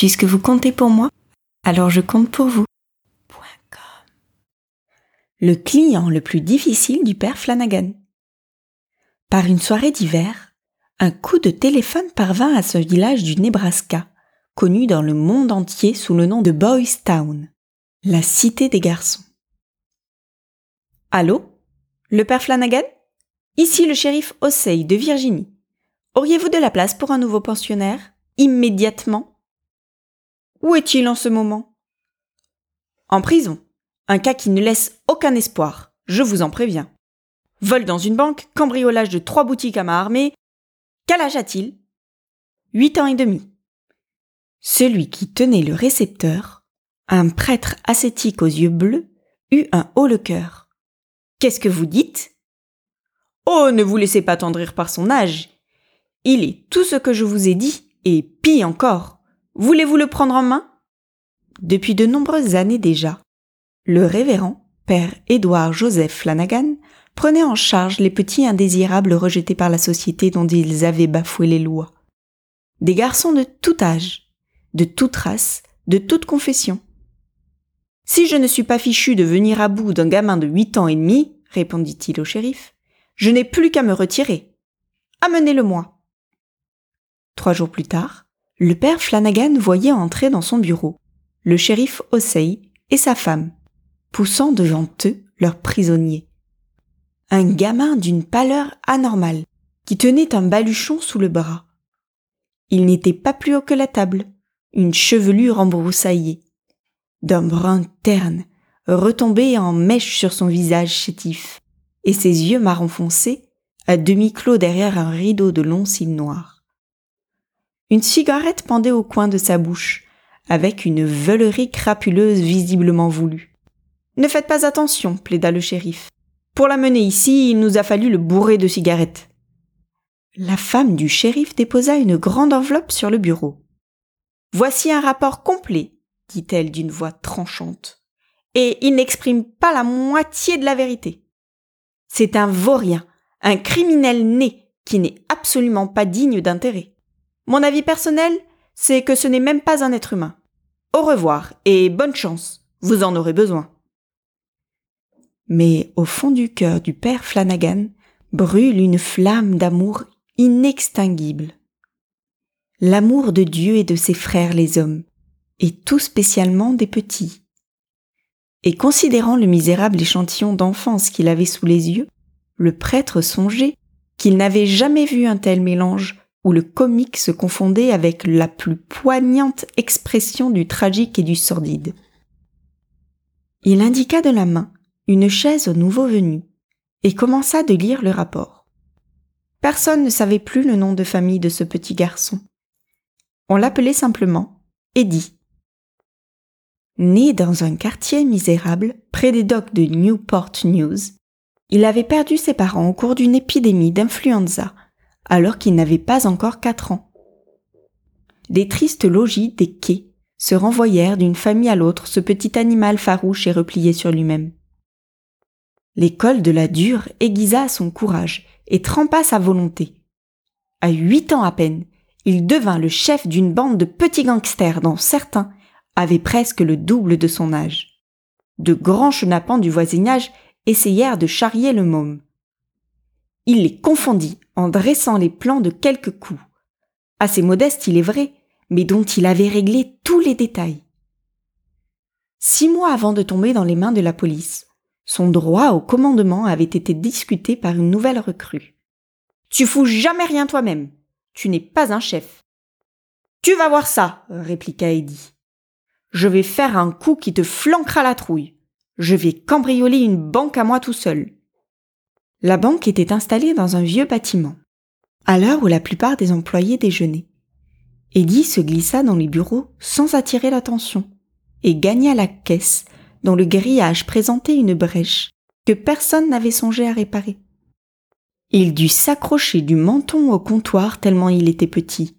Puisque vous comptez pour moi, alors je compte pour vous. Le client le plus difficile du père Flanagan. Par une soirée d'hiver, un coup de téléphone parvint à ce village du Nebraska, connu dans le monde entier sous le nom de Boys Town, la cité des garçons. Allô? Le père Flanagan? Ici le shérif Osei de Virginie. Auriez-vous de la place pour un nouveau pensionnaire? Immédiatement? Où est-il en ce moment? En prison. Un cas qui ne laisse aucun espoir, je vous en préviens. Vol dans une banque, cambriolage de trois boutiques à main armée. Quel âge a-t-il? Huit ans et demi. Celui qui tenait le récepteur, un prêtre ascétique aux yeux bleus, eut un haut le cœur. Qu'est-ce que vous dites? Oh, ne vous laissez pas tendrir par son âge. Il est tout ce que je vous ai dit, et pis encore. Voulez-vous le prendre en main? Depuis de nombreuses années déjà, le révérend, père Édouard Joseph Flanagan, prenait en charge les petits indésirables rejetés par la société dont ils avaient bafoué les lois. Des garçons de tout âge, de toute race, de toute confession. Si je ne suis pas fichu de venir à bout d'un gamin de huit ans et demi, répondit-il au shérif, je n'ai plus qu'à me retirer. Amenez-le-moi. Trois jours plus tard, le père Flanagan voyait entrer dans son bureau le shérif Osei et sa femme, poussant devant eux leur prisonnier. Un gamin d'une pâleur anormale, qui tenait un baluchon sous le bras. Il n'était pas plus haut que la table, une chevelure embroussaillée, d'un brun terne, retombé en mèche sur son visage chétif, et ses yeux marron foncé, à demi clos derrière un rideau de longs cils noirs. Une cigarette pendait au coin de sa bouche, avec une veulerie crapuleuse visiblement voulue. Ne faites pas attention, plaida le shérif. Pour l'amener ici, il nous a fallu le bourrer de cigarettes. La femme du shérif déposa une grande enveloppe sur le bureau. Voici un rapport complet, dit-elle d'une voix tranchante. Et il n'exprime pas la moitié de la vérité. C'est un vaurien, un criminel né, qui n'est absolument pas digne d'intérêt. Mon avis personnel, c'est que ce n'est même pas un être humain. Au revoir et bonne chance, vous en aurez besoin mais au fond du cœur du père Flanagan brûle une flamme d'amour inextinguible. L'amour de Dieu et de ses frères les hommes, et tout spécialement des petits. Et considérant le misérable échantillon d'enfance qu'il avait sous les yeux, le prêtre songeait qu'il n'avait jamais vu un tel mélange où le comique se confondait avec la plus poignante expression du tragique et du sordide. Il indiqua de la main une chaise au nouveau venu, et commença de lire le rapport. Personne ne savait plus le nom de famille de ce petit garçon. On l'appelait simplement Eddie. Né dans un quartier misérable près des docks de Newport News, il avait perdu ses parents au cours d'une épidémie d'influenza, alors qu'il n'avait pas encore quatre ans. Les tristes logis des quais se renvoyèrent d'une famille à l'autre ce petit animal farouche et replié sur lui-même. L'école de la dure aiguisa son courage et trempa sa volonté. À huit ans à peine, il devint le chef d'une bande de petits gangsters dont certains avaient presque le double de son âge. De grands chenapans du voisinage essayèrent de charrier le môme. Il les confondit en dressant les plans de quelques coups, assez modestes il est vrai, mais dont il avait réglé tous les détails. Six mois avant de tomber dans les mains de la police, son droit au commandement avait été discuté par une nouvelle recrue. Tu fous jamais rien toi-même. Tu n'es pas un chef. Tu vas voir ça, répliqua Eddie. Je vais faire un coup qui te flanquera la trouille. Je vais cambrioler une banque à moi tout seul. La banque était installée dans un vieux bâtiment, à l'heure où la plupart des employés déjeunaient. Eddie se glissa dans les bureaux sans attirer l'attention et gagna la caisse dont le grillage présentait une brèche que personne n'avait songé à réparer. Il dut s'accrocher du menton au comptoir tellement il était petit.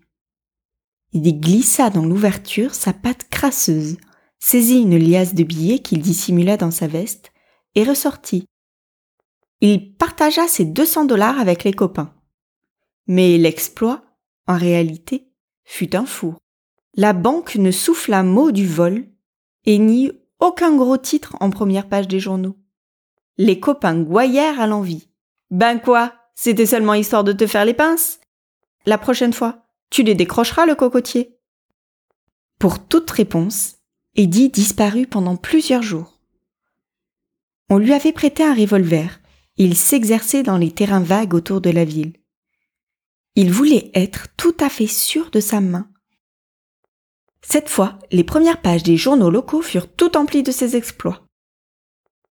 Il glissa dans l'ouverture sa patte crasseuse, saisit une liasse de billets qu'il dissimula dans sa veste et ressortit. Il partagea ses 200 dollars avec les copains. Mais l'exploit, en réalité, fut un four. la banque ne souffle un mot du vol et nie aucun gros titre en première page des journaux. Les copains goyèrent à l'envie. Ben quoi C'était seulement histoire de te faire les pinces La prochaine fois, tu les décrocheras le cocotier. Pour toute réponse, Eddie disparut pendant plusieurs jours. On lui avait prêté un revolver. Il s'exerçait dans les terrains vagues autour de la ville. Il voulait être tout à fait sûr de sa main. Cette fois, les premières pages des journaux locaux furent tout emplies de ses exploits.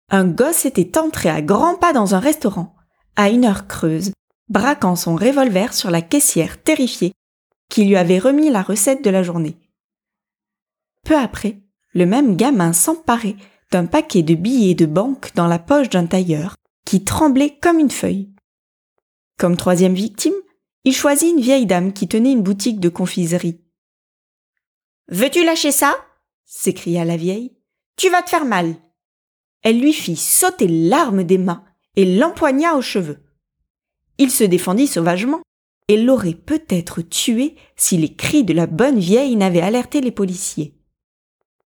Un gosse était entré à grands pas dans un restaurant, à une heure creuse, braquant son revolver sur la caissière terrifiée qui lui avait remis la recette de la journée. Peu après, le même gamin s'emparait d'un paquet de billets de banque dans la poche d'un tailleur qui tremblait comme une feuille. Comme troisième victime, il choisit une vieille dame qui tenait une boutique de confiserie. Veux-tu lâcher ça? s'écria la vieille. Tu vas te faire mal. Elle lui fit sauter l'arme des mains et l'empoigna aux cheveux. Il se défendit sauvagement et l'aurait peut-être tué si les cris de la bonne vieille n'avaient alerté les policiers.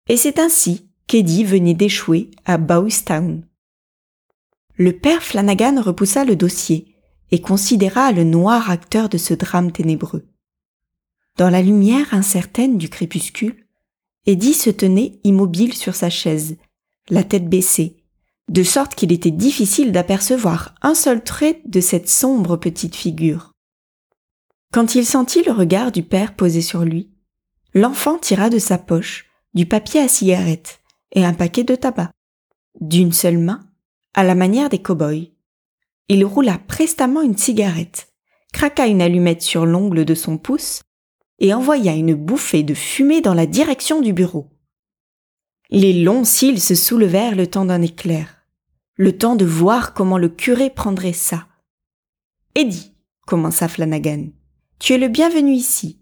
Et c'est ainsi qu'Eddie venait d'échouer à Bowstown. Le père Flanagan repoussa le dossier et considéra le noir acteur de ce drame ténébreux. Dans la lumière incertaine du crépuscule, Eddie se tenait immobile sur sa chaise, la tête baissée, de sorte qu'il était difficile d'apercevoir un seul trait de cette sombre petite figure. Quand il sentit le regard du père posé sur lui, l'enfant tira de sa poche du papier à cigarette et un paquet de tabac, d'une seule main, à la manière des cow-boys. Il roula prestement une cigarette, craqua une allumette sur l'ongle de son pouce et envoya une bouffée de fumée dans la direction du bureau. Les longs cils se soulevèrent le temps d'un éclair, le temps de voir comment le curé prendrait ça. Eddie, commença Flanagan, tu es le bienvenu ici.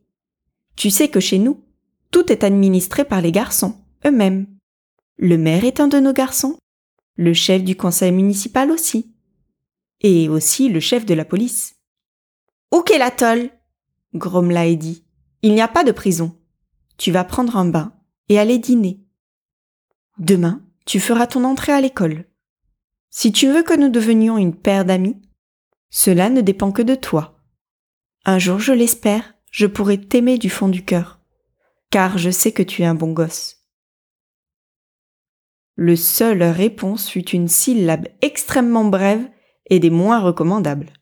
Tu sais que chez nous, tout est administré par les garçons, eux-mêmes. Le maire est un de nos garçons, le chef du conseil municipal aussi, et aussi le chef de la police. Où qu'est la tolle grommela Eddie. Il n'y a pas de prison. Tu vas prendre un bain et aller dîner. Demain, tu feras ton entrée à l'école. Si tu veux que nous devenions une paire d'amis, cela ne dépend que de toi. Un jour, je l'espère, je pourrai t'aimer du fond du cœur, car je sais que tu es un bon gosse. Le seul réponse fut une syllabe extrêmement brève et des moins recommandables.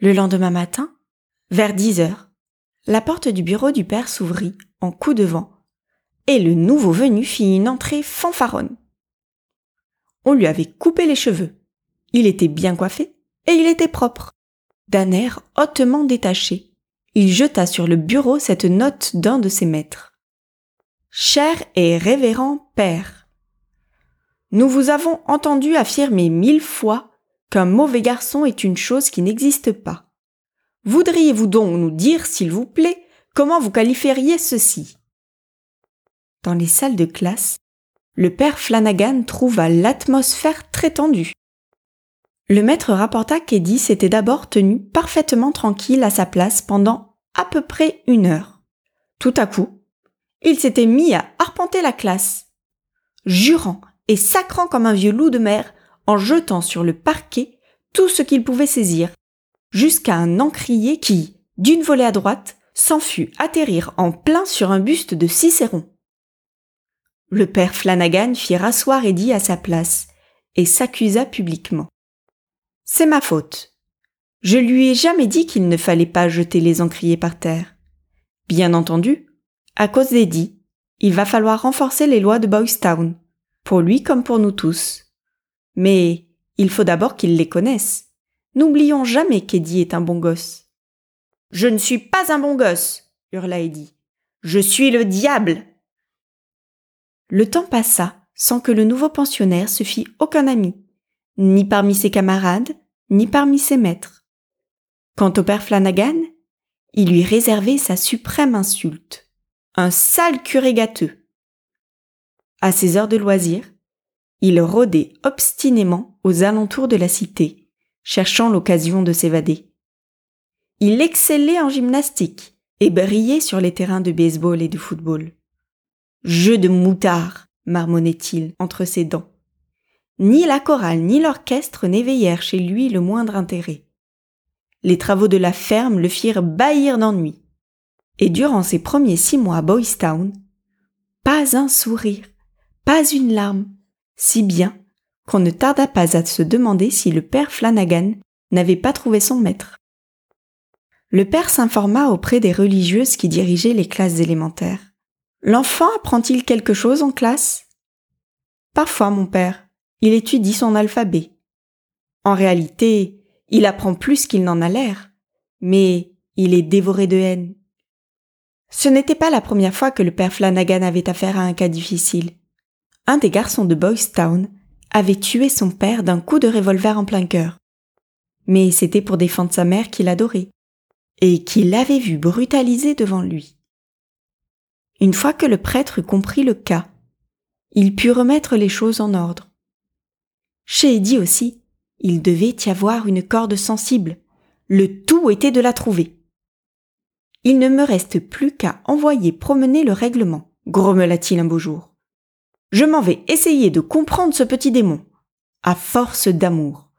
Le lendemain matin, vers dix heures, la porte du bureau du père s'ouvrit en coup de vent, et le nouveau venu fit une entrée fanfaronne. On lui avait coupé les cheveux. Il était bien coiffé, et il était propre. D'un air hautement détaché, il jeta sur le bureau cette note d'un de ses maîtres. Cher et révérend père, nous vous avons entendu affirmer mille fois qu'un mauvais garçon est une chose qui n'existe pas. Voudriez-vous donc nous dire, s'il vous plaît, comment vous qualifieriez ceci? Dans les salles de classe, le père Flanagan trouva l'atmosphère très tendue. Le maître rapporta qu'Eddie s'était d'abord tenu parfaitement tranquille à sa place pendant à peu près une heure. Tout à coup, il s'était mis à arpenter la classe, jurant et sacrant comme un vieux loup de mer en jetant sur le parquet tout ce qu'il pouvait saisir, jusqu'à un encrier qui, d'une volée à droite, s'en fut atterrir en plein sur un buste de Cicéron. Le père Flanagan fit rasseoir Eddie à sa place et s'accusa publiquement. C'est ma faute. Je lui ai jamais dit qu'il ne fallait pas jeter les encriers par terre. Bien entendu, à cause d'Eddie, il va falloir renforcer les lois de Boystown, pour lui comme pour nous tous. Mais il faut d'abord qu'il les connaisse. N'oublions jamais qu'Eddie est un bon gosse. Je ne suis pas un bon gosse, hurla Eddie. Je suis le diable. Le temps passa sans que le nouveau pensionnaire se fît aucun ami, ni parmi ses camarades, ni parmi ses maîtres. Quant au père Flanagan, il lui réservait sa suprême insulte. Un sale curé gâteux. À ses heures de loisir, il rôdait obstinément aux alentours de la cité, cherchant l'occasion de s'évader. Il excellait en gymnastique et brillait sur les terrains de baseball et de football. Jeu de moutard, marmonnait-il entre ses dents. Ni la chorale ni l'orchestre n'éveillèrent chez lui le moindre intérêt. Les travaux de la ferme le firent bâillir d'ennui. Et durant ses premiers six mois à Boys Town, pas un sourire, pas une larme, si bien qu'on ne tarda pas à se demander si le père Flanagan n'avait pas trouvé son maître. Le père s'informa auprès des religieuses qui dirigeaient les classes élémentaires. L'enfant apprend-il quelque chose en classe? Parfois, mon père, il étudie son alphabet. En réalité, il apprend plus qu'il n'en a l'air, mais il est dévoré de haine. Ce n'était pas la première fois que le père Flanagan avait affaire à un cas difficile. Un des garçons de Boys Town avait tué son père d'un coup de revolver en plein cœur. Mais c'était pour défendre sa mère qu'il adorait, et qu'il avait vu brutaliser devant lui. Une fois que le prêtre eut compris le cas, il put remettre les choses en ordre. Chez Eddie aussi, il devait y avoir une corde sensible. Le tout était de la trouver. Il ne me reste plus qu'à envoyer promener le règlement, grommela-t-il un beau jour. Je m'en vais essayer de comprendre ce petit démon, à force d'amour.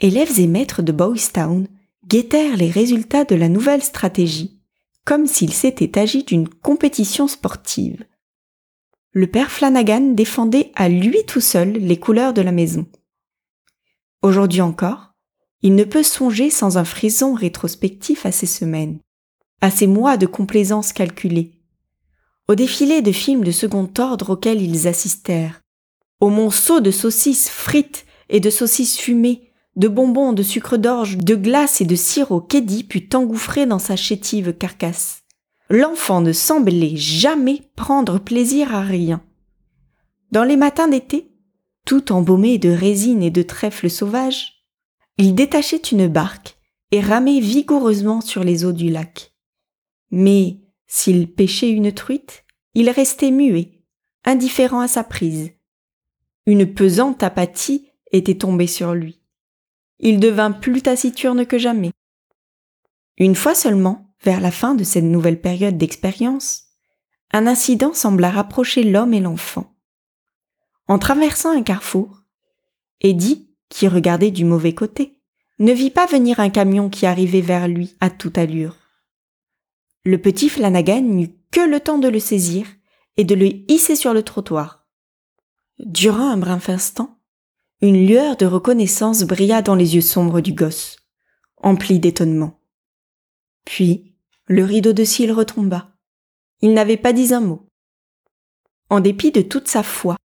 Élèves et maîtres de Town guettèrent les résultats de la nouvelle stratégie, comme s'il s'était agi d'une compétition sportive. Le père Flanagan défendait à lui tout seul les couleurs de la maison. Aujourd'hui encore, il ne peut songer sans un frison rétrospectif à ces semaines, à ces mois de complaisance calculée, au défilé de films de second ordre auxquels ils assistèrent, aux monceaux de saucisses frites et de saucisses fumées, de bonbons, de sucre d'orge, de glace et de sirop qu'Eddie put engouffrer dans sa chétive carcasse. L'enfant ne semblait jamais prendre plaisir à rien. Dans les matins d'été, tout embaumé de résine et de trèfles sauvages, il détachait une barque et ramait vigoureusement sur les eaux du lac. Mais s'il pêchait une truite, il restait muet, indifférent à sa prise. Une pesante apathie était tombée sur lui. Il devint plus taciturne que jamais. Une fois seulement, vers la fin de cette nouvelle période d'expérience, un incident sembla rapprocher l'homme et l'enfant. En traversant un carrefour, Eddie, qui regardait du mauvais côté, ne vit pas venir un camion qui arrivait vers lui à toute allure. Le petit Flanagan n'eut que le temps de le saisir et de le hisser sur le trottoir. Durant un bref instant, une lueur de reconnaissance brilla dans les yeux sombres du gosse, empli d'étonnement. Puis, le rideau de cils retomba. Il n'avait pas dit un mot. En dépit de toute sa foi,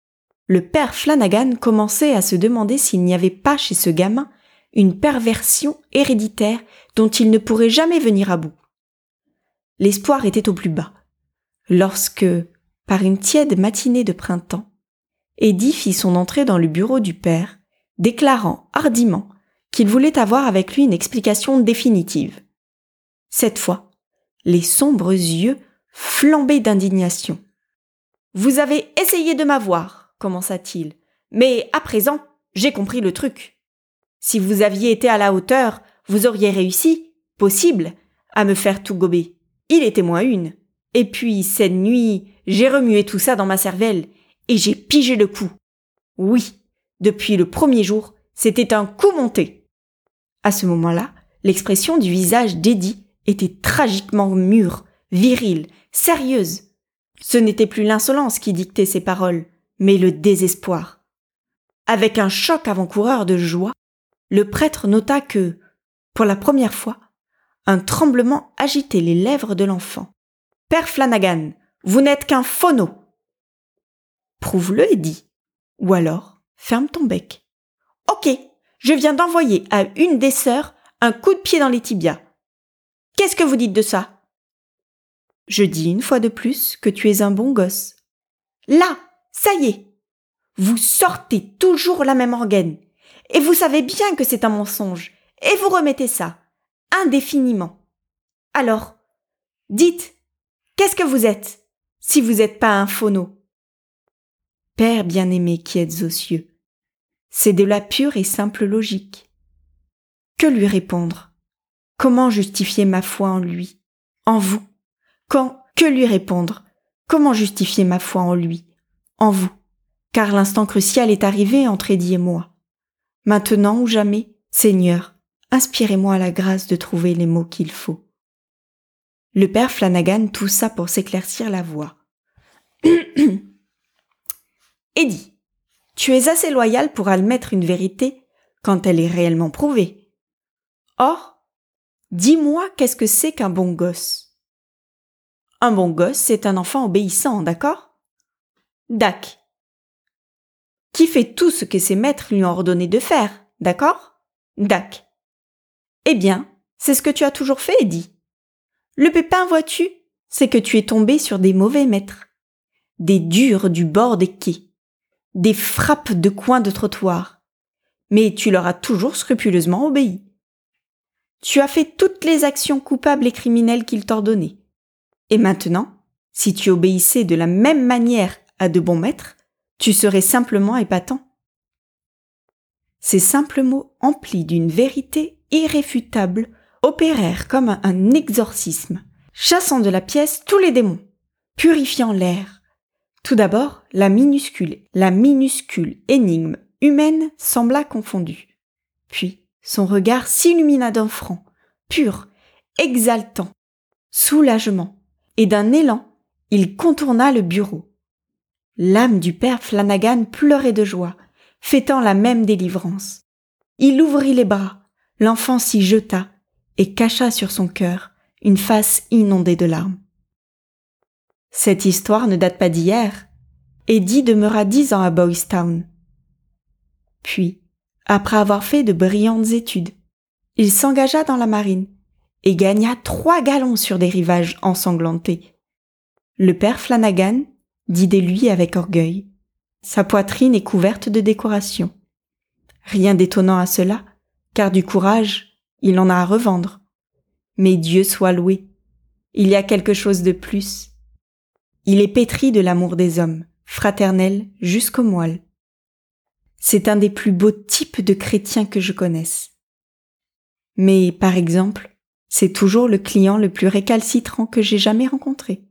le père Flanagan commençait à se demander s'il n'y avait pas chez ce gamin une perversion héréditaire dont il ne pourrait jamais venir à bout l'espoir était au plus bas. Lorsque, par une tiède matinée de printemps, Eddie fit son entrée dans le bureau du père, déclarant hardiment qu'il voulait avoir avec lui une explication définitive. Cette fois, les sombres yeux flambaient d'indignation. Vous avez essayé de m'avoir, commença-t-il, mais à présent, j'ai compris le truc. Si vous aviez été à la hauteur, vous auriez réussi, possible, à me faire tout gober. Il était moins une. Et puis, cette nuit, j'ai remué tout ça dans ma cervelle, et j'ai pigé le coup. Oui, depuis le premier jour, c'était un coup monté. À ce moment-là, l'expression du visage d'Eddie était tragiquement mûre, virile, sérieuse. Ce n'était plus l'insolence qui dictait ses paroles, mais le désespoir. Avec un choc avant-coureur de joie, le prêtre nota que, pour la première fois, un tremblement agitait les lèvres de l'enfant. Père Flanagan, vous n'êtes qu'un phono. Prouve-le, Eddie. Ou alors, ferme ton bec. Ok, je viens d'envoyer à une des sœurs un coup de pied dans les tibias. Qu'est-ce que vous dites de ça? Je dis une fois de plus que tu es un bon gosse. Là, ça y est. Vous sortez toujours la même organe. Et vous savez bien que c'est un mensonge. Et vous remettez ça indéfiniment. Alors, dites, qu'est-ce que vous êtes, si vous n'êtes pas un phono Père bien-aimé qui êtes aux cieux, c'est de la pure et simple logique. Que lui répondre? Comment justifier ma foi en lui En vous? Quand Que lui répondre? Comment justifier ma foi en lui En vous? Car l'instant crucial est arrivé entre Eddie et moi. Maintenant ou jamais, Seigneur, inspirez-moi la grâce de trouver les mots qu'il faut. Le père Flanagan toussa pour s'éclaircir la voix. Eddie, tu es assez loyal pour admettre une vérité quand elle est réellement prouvée. Or, dis-moi qu'est-ce que c'est qu'un bon gosse. Un bon gosse, c'est un enfant obéissant, d'accord? Dac. Qui fait tout ce que ses maîtres lui ont ordonné de faire, d'accord? Dac. Eh bien, c'est ce que tu as toujours fait, Eddie. Le pépin, vois-tu, c'est que tu es tombé sur des mauvais maîtres, des durs du bord des quais, des frappes de coin de trottoir, mais tu leur as toujours scrupuleusement obéi. Tu as fait toutes les actions coupables et criminelles qu'ils t'ordonnaient. Et maintenant, si tu obéissais de la même manière à de bons maîtres, tu serais simplement épatant. Ces simples mots emplis d'une vérité irréfutable opérèrent comme un exorcisme, chassant de la pièce tous les démons, purifiant l'air. Tout d'abord, la minuscule, la minuscule énigme humaine sembla confondue. Puis, son regard s'illumina d'un franc, pur, exaltant, soulagement, et d'un élan, il contourna le bureau. L'âme du père Flanagan pleurait de joie, fêtant la même délivrance. Il ouvrit les bras, l'enfant s'y jeta, et cacha sur son cœur une face inondée de larmes. Cette histoire ne date pas d'hier. Eddie demeura dix ans à Boys Town. Puis, après avoir fait de brillantes études, il s'engagea dans la marine et gagna trois galons sur des rivages ensanglantés. Le père Flanagan dit de lui avec orgueil. Sa poitrine est couverte de décorations. Rien d'étonnant à cela, car du courage, il en a à revendre. Mais Dieu soit loué. Il y a quelque chose de plus. Il est pétri de l'amour des hommes, fraternel jusqu'au moelle. C'est un des plus beaux types de chrétiens que je connaisse. Mais, par exemple, c'est toujours le client le plus récalcitrant que j'ai jamais rencontré.